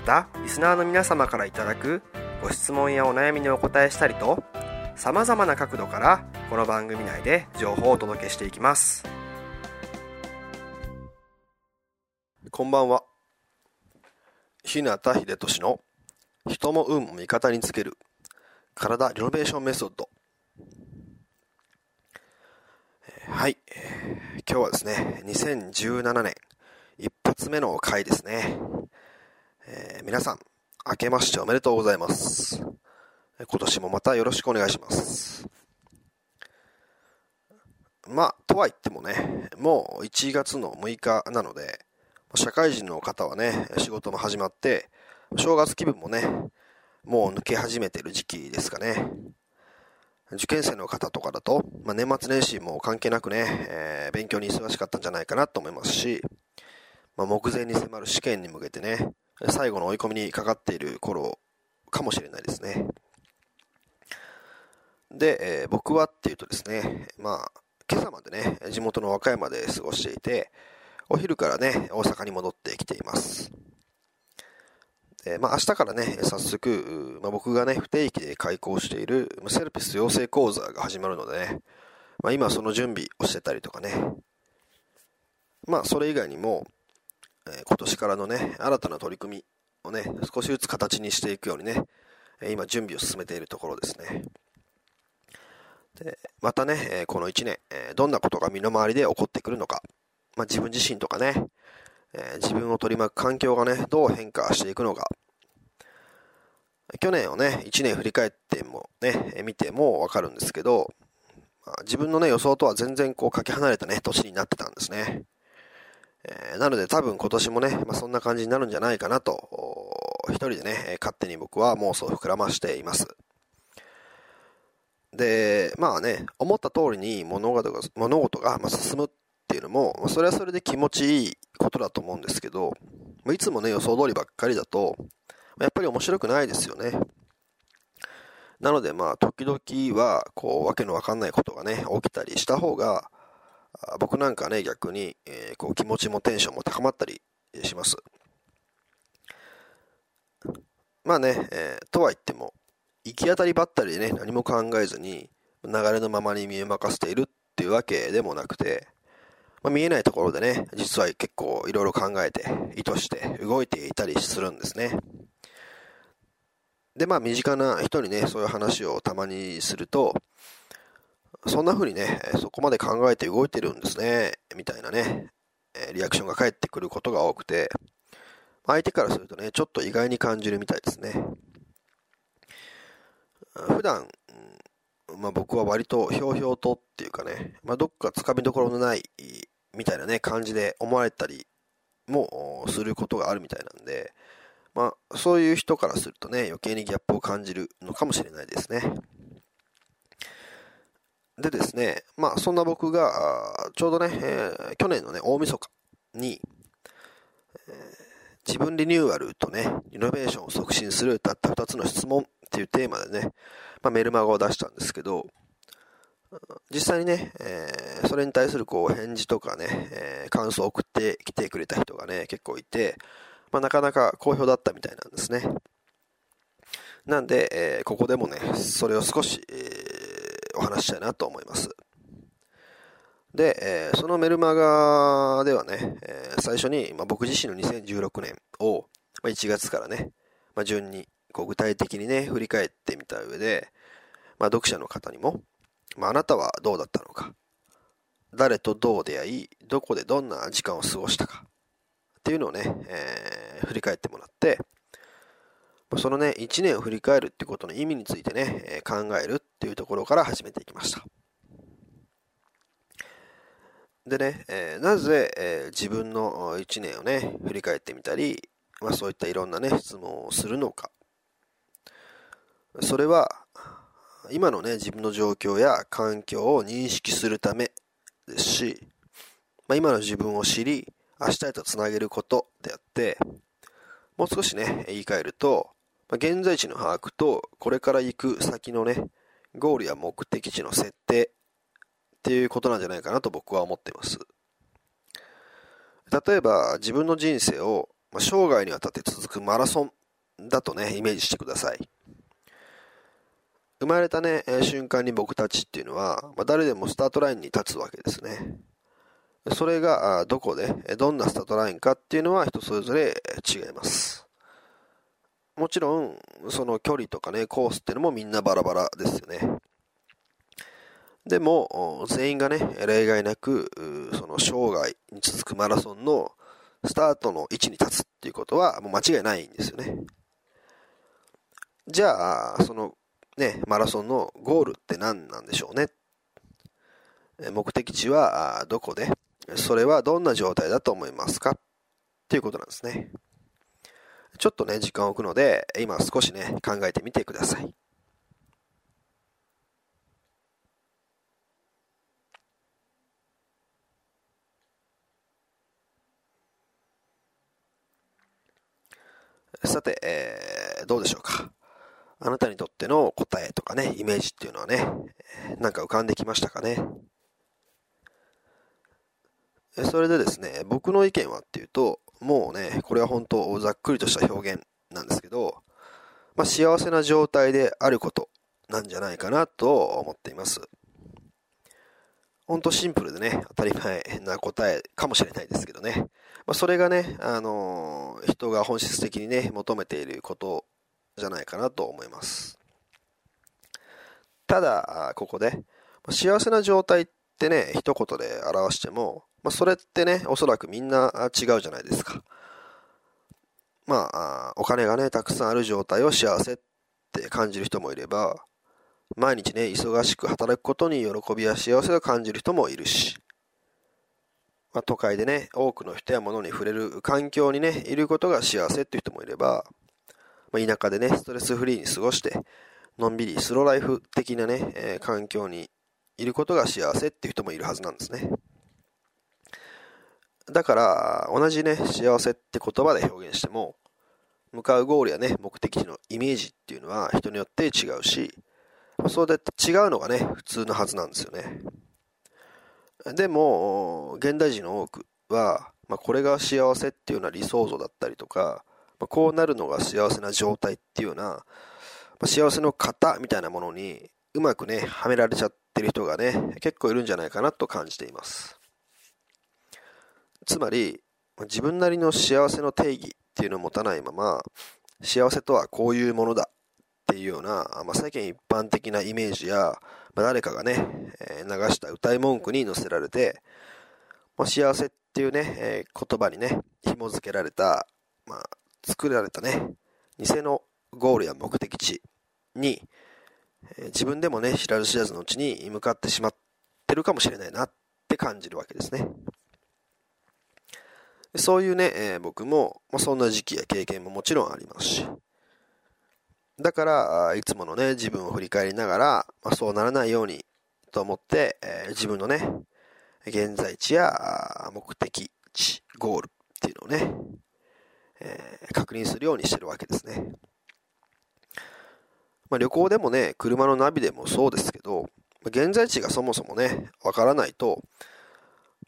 またリスナーの皆様からいただくご質問やお悩みにお答えしたりとさまざまな角度からこの番組内で情報をお届けしていきます。こんばんは。日向秀俊の人も運も味方につける体リノベーションメソッド。はい、今日はですね2017年一発目の回ですね、えー、皆さん明けましておめでとうございます今年もまたよろしくお願いしますまあとは言ってもねもう1月の6日なので社会人の方はね仕事も始まって正月気分もね、もう抜け始めてる時期ですかね。受験生の方とかだと、まあ、年末年始も関係なくね、えー、勉強に忙しかったんじゃないかなと思いますし、まあ、目前に迫る試験に向けてね、最後の追い込みにかかっている頃かもしれないですね。で、えー、僕はっていうとですね、まあ、今朝までね、地元の和歌山で過ごしていて、お昼からね、大阪に戻ってきています。え、まあ、明日からね、早速、まあ、僕がね、不定期で開講しているセルピス養成講座が始まるのでね、まあ、今その準備をしてたりとかね、まあ、それ以外にも、え、今年からのね、新たな取り組みをね、少しずつ形にしていくようにね、え今準備を進めているところですね。でまたね、えこの1年、えどんなことが身の回りで起こってくるのか、まあ、自分自身とかね、え、自分を取り巻く環境がね、どう変化していくのか。去年をね、1年振り返ってもね、見てもわかるんですけど、まあ、自分のね、予想とは全然こう、かけ離れたね、年になってたんですね。えー、なので多分今年もね、まあ、そんな感じになるんじゃないかなと、一人でね、勝手に僕は妄想を膨らましています。で、まあね、思った通りに物事が、物事が進むっていうのも、それはそれで気持ちいいことだと思うんですけど、いつもね、予想通りばっかりだと、やっぱり面白くないですよね。なのでまあ、時々は、こう、わけのわかんないことがね、起きたりした方が、僕なんかね、逆に、えー、こう気持ちもテンションも高まったりします。まあね、えー、とは言っても、行き当たりばったりでね、何も考えずに、流れのままに身を任せているっていうわけでもなくて、まあ、見えないところでね、実は結構いろいろ考えて、意図して動いていたりするんですね。で、まあ身近な人にね、そういう話をたまにすると、そんな風にね、そこまで考えて動いてるんですね、みたいなね、リアクションが返ってくることが多くて、相手からするとね、ちょっと意外に感じるみたいですね。普段、まあ、僕は割とひょうひょうとっていうかね、まあ、どっかつかみどころのないみたいなね、感じで思われたりもすることがあるみたいなんで、まあ、そういう人からするとね、余計にギャップを感じるのかもしれないですね。でですね、まあ、そんな僕が、ちょうどね、えー、去年のね、大晦日に、えー、自分リニューアルとね、リノベーションを促進するたった2つの質問っていうテーマでね、まあ、メルマガを出したんですけど、実際にね、えー、それに対するこう返事とかね、えー、感想を送ってきてくれた人がね、結構いて、まあ、なかなか好評だったみたいなんですね。なんで、えー、ここでもね、それを少し、え、お話したいなと思います。で、えー、そのメルマガではね、えー、最初に、まあ、僕自身の2016年を、まあ、1月からね、まあ、順にこう具体的にね、振り返ってみた上で、まあ、読者の方にも、まあ、なたはどうだったのか、誰とどう出会い、どこでどんな時間を過ごしたか、っていうのをね、えー、振り返ってもらって、そのね、1年を振り返るってことの意味についてね、え考えるっていうところから始めていきました。でね、え、なぜ、え、自分の1年をね、振り返ってみたり、まあ、そういったいろんなね、質問をするのか。それは、今のね、自分の状況や環境を認識するためですし、まあ、今の自分を知り、明日へとつなげることであって、もう少しね、言い換えると、まあ、現在地の把握と、これから行く先のね、ゴールや目的地の設定っていうことなんじゃないかなと僕は思っています。例えば、自分の人生を、まあ、生涯にわたって続くマラソンだとね、イメージしてください。生まれたね、瞬間に僕たちっていうのは、まあ、誰でもスタートラインに立つわけですね。それがどこで、どんなスタートラインかっていうのは人それぞれ違います。もちろん、その距離とかね、コースっていうのもみんなバラバラですよね。でも、全員がね、例外なく、その生涯に続くマラソンのスタートの位置に立つっていうことはもう間違いないんですよね。じゃあ、そのね、マラソンのゴールって何なんでしょうね？目的地はどこで、それはどんな状態だと思いますか？っていうことなんですね。ちょっとね、時間を置くので、今少しね、考えてみてください。さて、えー、どうでしょうか。あなたにとっての答えとかね、イメージっていうのはね、なんか浮かんできましたかね。それでですね、僕の意見はっていうと、もうね、これは本当ざっくりとした表現なんですけど、まあ、幸せな状態であることなんじゃないかなと思っています。本当シンプルでね、当たり前な答えかもしれないですけどね。まあ、それがね、あのー、人が本質的にね、求めていることじゃないかなと思います。ただ、ここで、幸せな状態ってね、一言で表しても、まあ、それってね、おそらくみんな違うじゃないですか。まあ、お金がね、たくさんある状態を幸せって感じる人もいれば、毎日ね、忙しく働くことに喜びや幸せを感じる人もいるし、まあ、都会でね、多くの人や物に触れる環境にね、いることが幸せっていう人もいれば、まあ、田舎でね、ストレスフリーに過ごして、のんびりスローライフ的なね、えー、環境にいることが幸せっていう人もいるはずなんですね。だから、同じね、幸せって言葉で表現しても、向かうゴールやね、目的地のイメージっていうのは人によって違うし、そうで違うのがね、普通のはずなんですよね。でも、現代人の多くは、まあ、これが幸せっていうような理想像だったりとか、まあ、こうなるのが幸せな状態っていうような、まあ、幸せの型みたいなものにうまくね、はめられちゃってる人がね、結構いるんじゃないかなと感じています。つまり、自分なりの幸せの定義っていうのを持たないまま、幸せとはこういうものだっていうような、まあ、世間一般的なイメージや、まあ、誰かがね、えー、流した歌い文句に載せられて、まあ、幸せっていうね、えー、言葉にね、紐付けられた、まあ、作られたね、偽のゴールや目的地に、えー、自分でもね、知らず知らずのうちに向かってしまってるかもしれないなって感じるわけですね。そういうね、えー、僕も、まあ、そんな時期や経験ももちろんありますし。だから、いつものね、自分を振り返りながら、まあ、そうならないようにと思って、えー、自分のね、現在地や目的地、ゴールっていうのをね、えー、確認するようにしてるわけですね。まあ、旅行でもね、車のナビでもそうですけど、現在地がそもそもね、わからないと、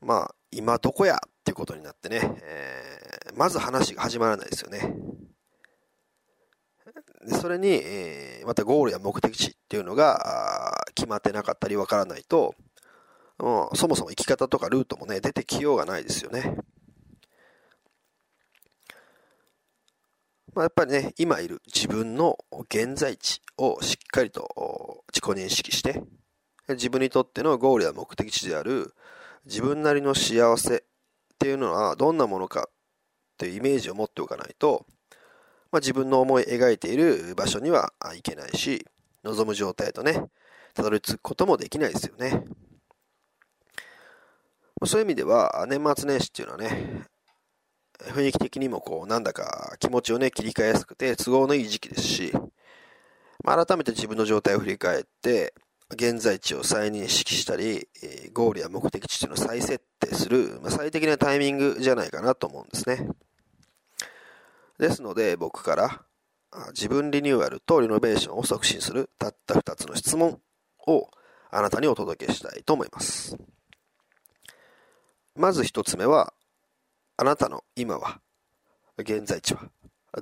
まあ、今どこやっていうことになってね、えー、まず話が始まらないですよね。でそれに、えー、またゴールや目的地っていうのが決まってなかったりわからないと、う、そもそも行き方とかルートもね、出てきようがないですよね。まあ、やっぱりね、今いる自分の現在地をしっかりと自己認識して、自分にとってのゴールや目的地である自分なりの幸せっていうのはどんなものかっていうイメージを持っておかないと、まあ、自分の思い描いている場所には行けないし、望む状態とね、たどり着くこともできないですよね。そういう意味では、年末年始っていうのはね、雰囲気的にもこう、なんだか気持ちをね、切り替えやすくて都合のいい時期ですし、まあ、改めて自分の状態を振り返って、現在地を再認識したり、ゴールや目的地というのを再設定する、まあ、最適なタイミングじゃないかなと思うんですね。ですので、僕から自分リニューアルとリノベーションを促進するたった2つの質問をあなたにお届けしたいと思います。まず1つ目は、あなたの今は、現在地は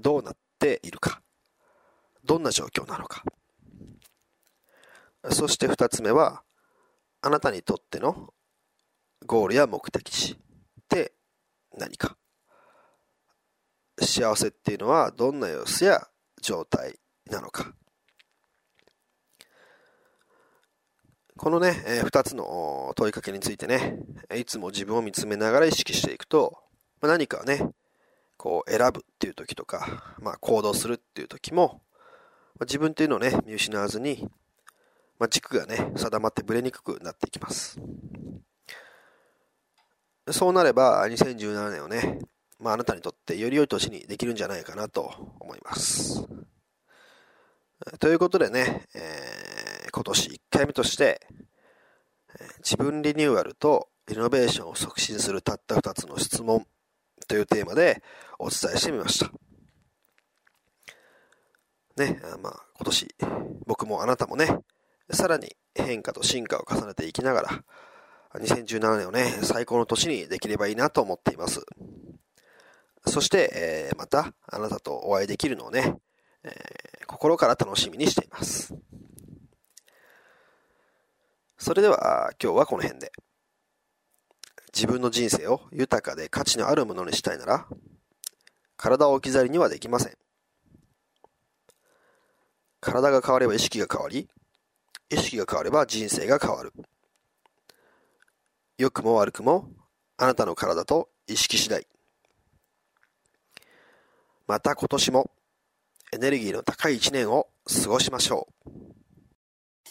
どうなっているか、どんな状況なのか。そして2つ目は、あなたにとってのゴールや目的地って何か？幸せっていうのはどんな様子や状態なのか？このね、えー、2つの問いかけについてね、いつも自分を見つめながら意識していくと、まあ、何かね、こう選ぶっていう時とか、まあ、行動するっていう時も、まあ、自分っていうのをね、見失わずに、まあ、軸がね、定まってぶれにくくなっていきます。そうなれば、2017年をね、まあ、あなたにとってより良い年にできるんじゃないかなと思います。ということでね、えー、今年1回目として、自分リニューアルとリノベーションを促進するたった2つの質問というテーマでお伝えしてみました。ね、まあ今年僕もあなたもね、さらに変化と進化を重ねていきながら、2017年をね、最高の年にできればいいなと思っています。そして、えー、またあなたとお会いできるのをね、えー、心から楽しみにしています。それでは今日はこの辺で。自分の人生を豊かで価値のあるものにしたいなら、体を置き去りにはできません。体が変われば意識が変わり、意識が変われば人生が変わる。良くも悪くも、あなたの体と意識次第。また今年もエネルギーの高い一年を過ごしましょ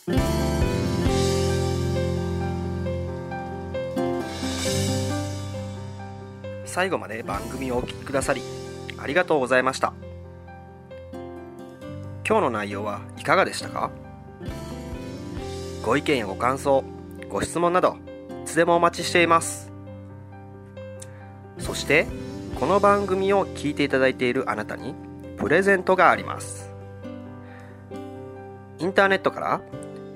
う。最後まで番組をお聴きくださりありがとうございました今日の内容はいかがでしたか？ご意見やご感想ご質問などいつでもお待ちしています。そしてこの番組を聞いていただいているあなたにプレゼントがあります。インターネットから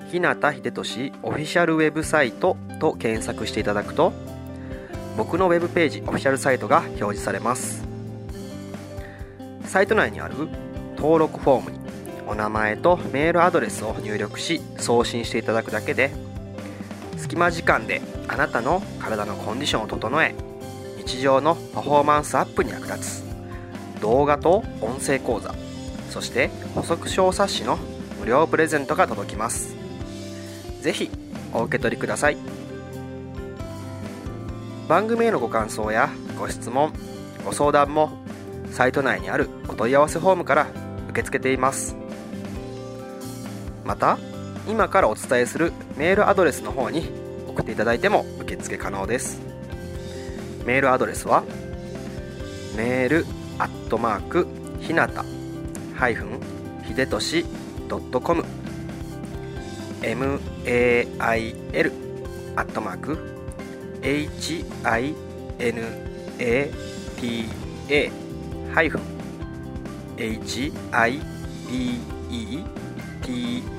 日向秀俊オフィシャルウェブサイトと検索していただくと僕のウェブページオフィシャルサイトが表示されます。サイト内にある登録フォームにお名前とメールアドレスを入力し送信していただくだけで隙間時間であなたの体のコンディションを整え日常のパフォーマンスアップに役立つ。動画と音声講座そして補足小冊子の無料プレゼントが届きます。是非お受け取りください。番組へのご感想やご質問ご相談もサイト内にあるお問い合わせフォームから受け付けています。また今からお伝えするメールアドレスの方に送っていただいても受付可能です。メールアドレスはメールアットマークひなたハイフンひでとしドットコム。mail アットマーク hinata ハイフン HIDET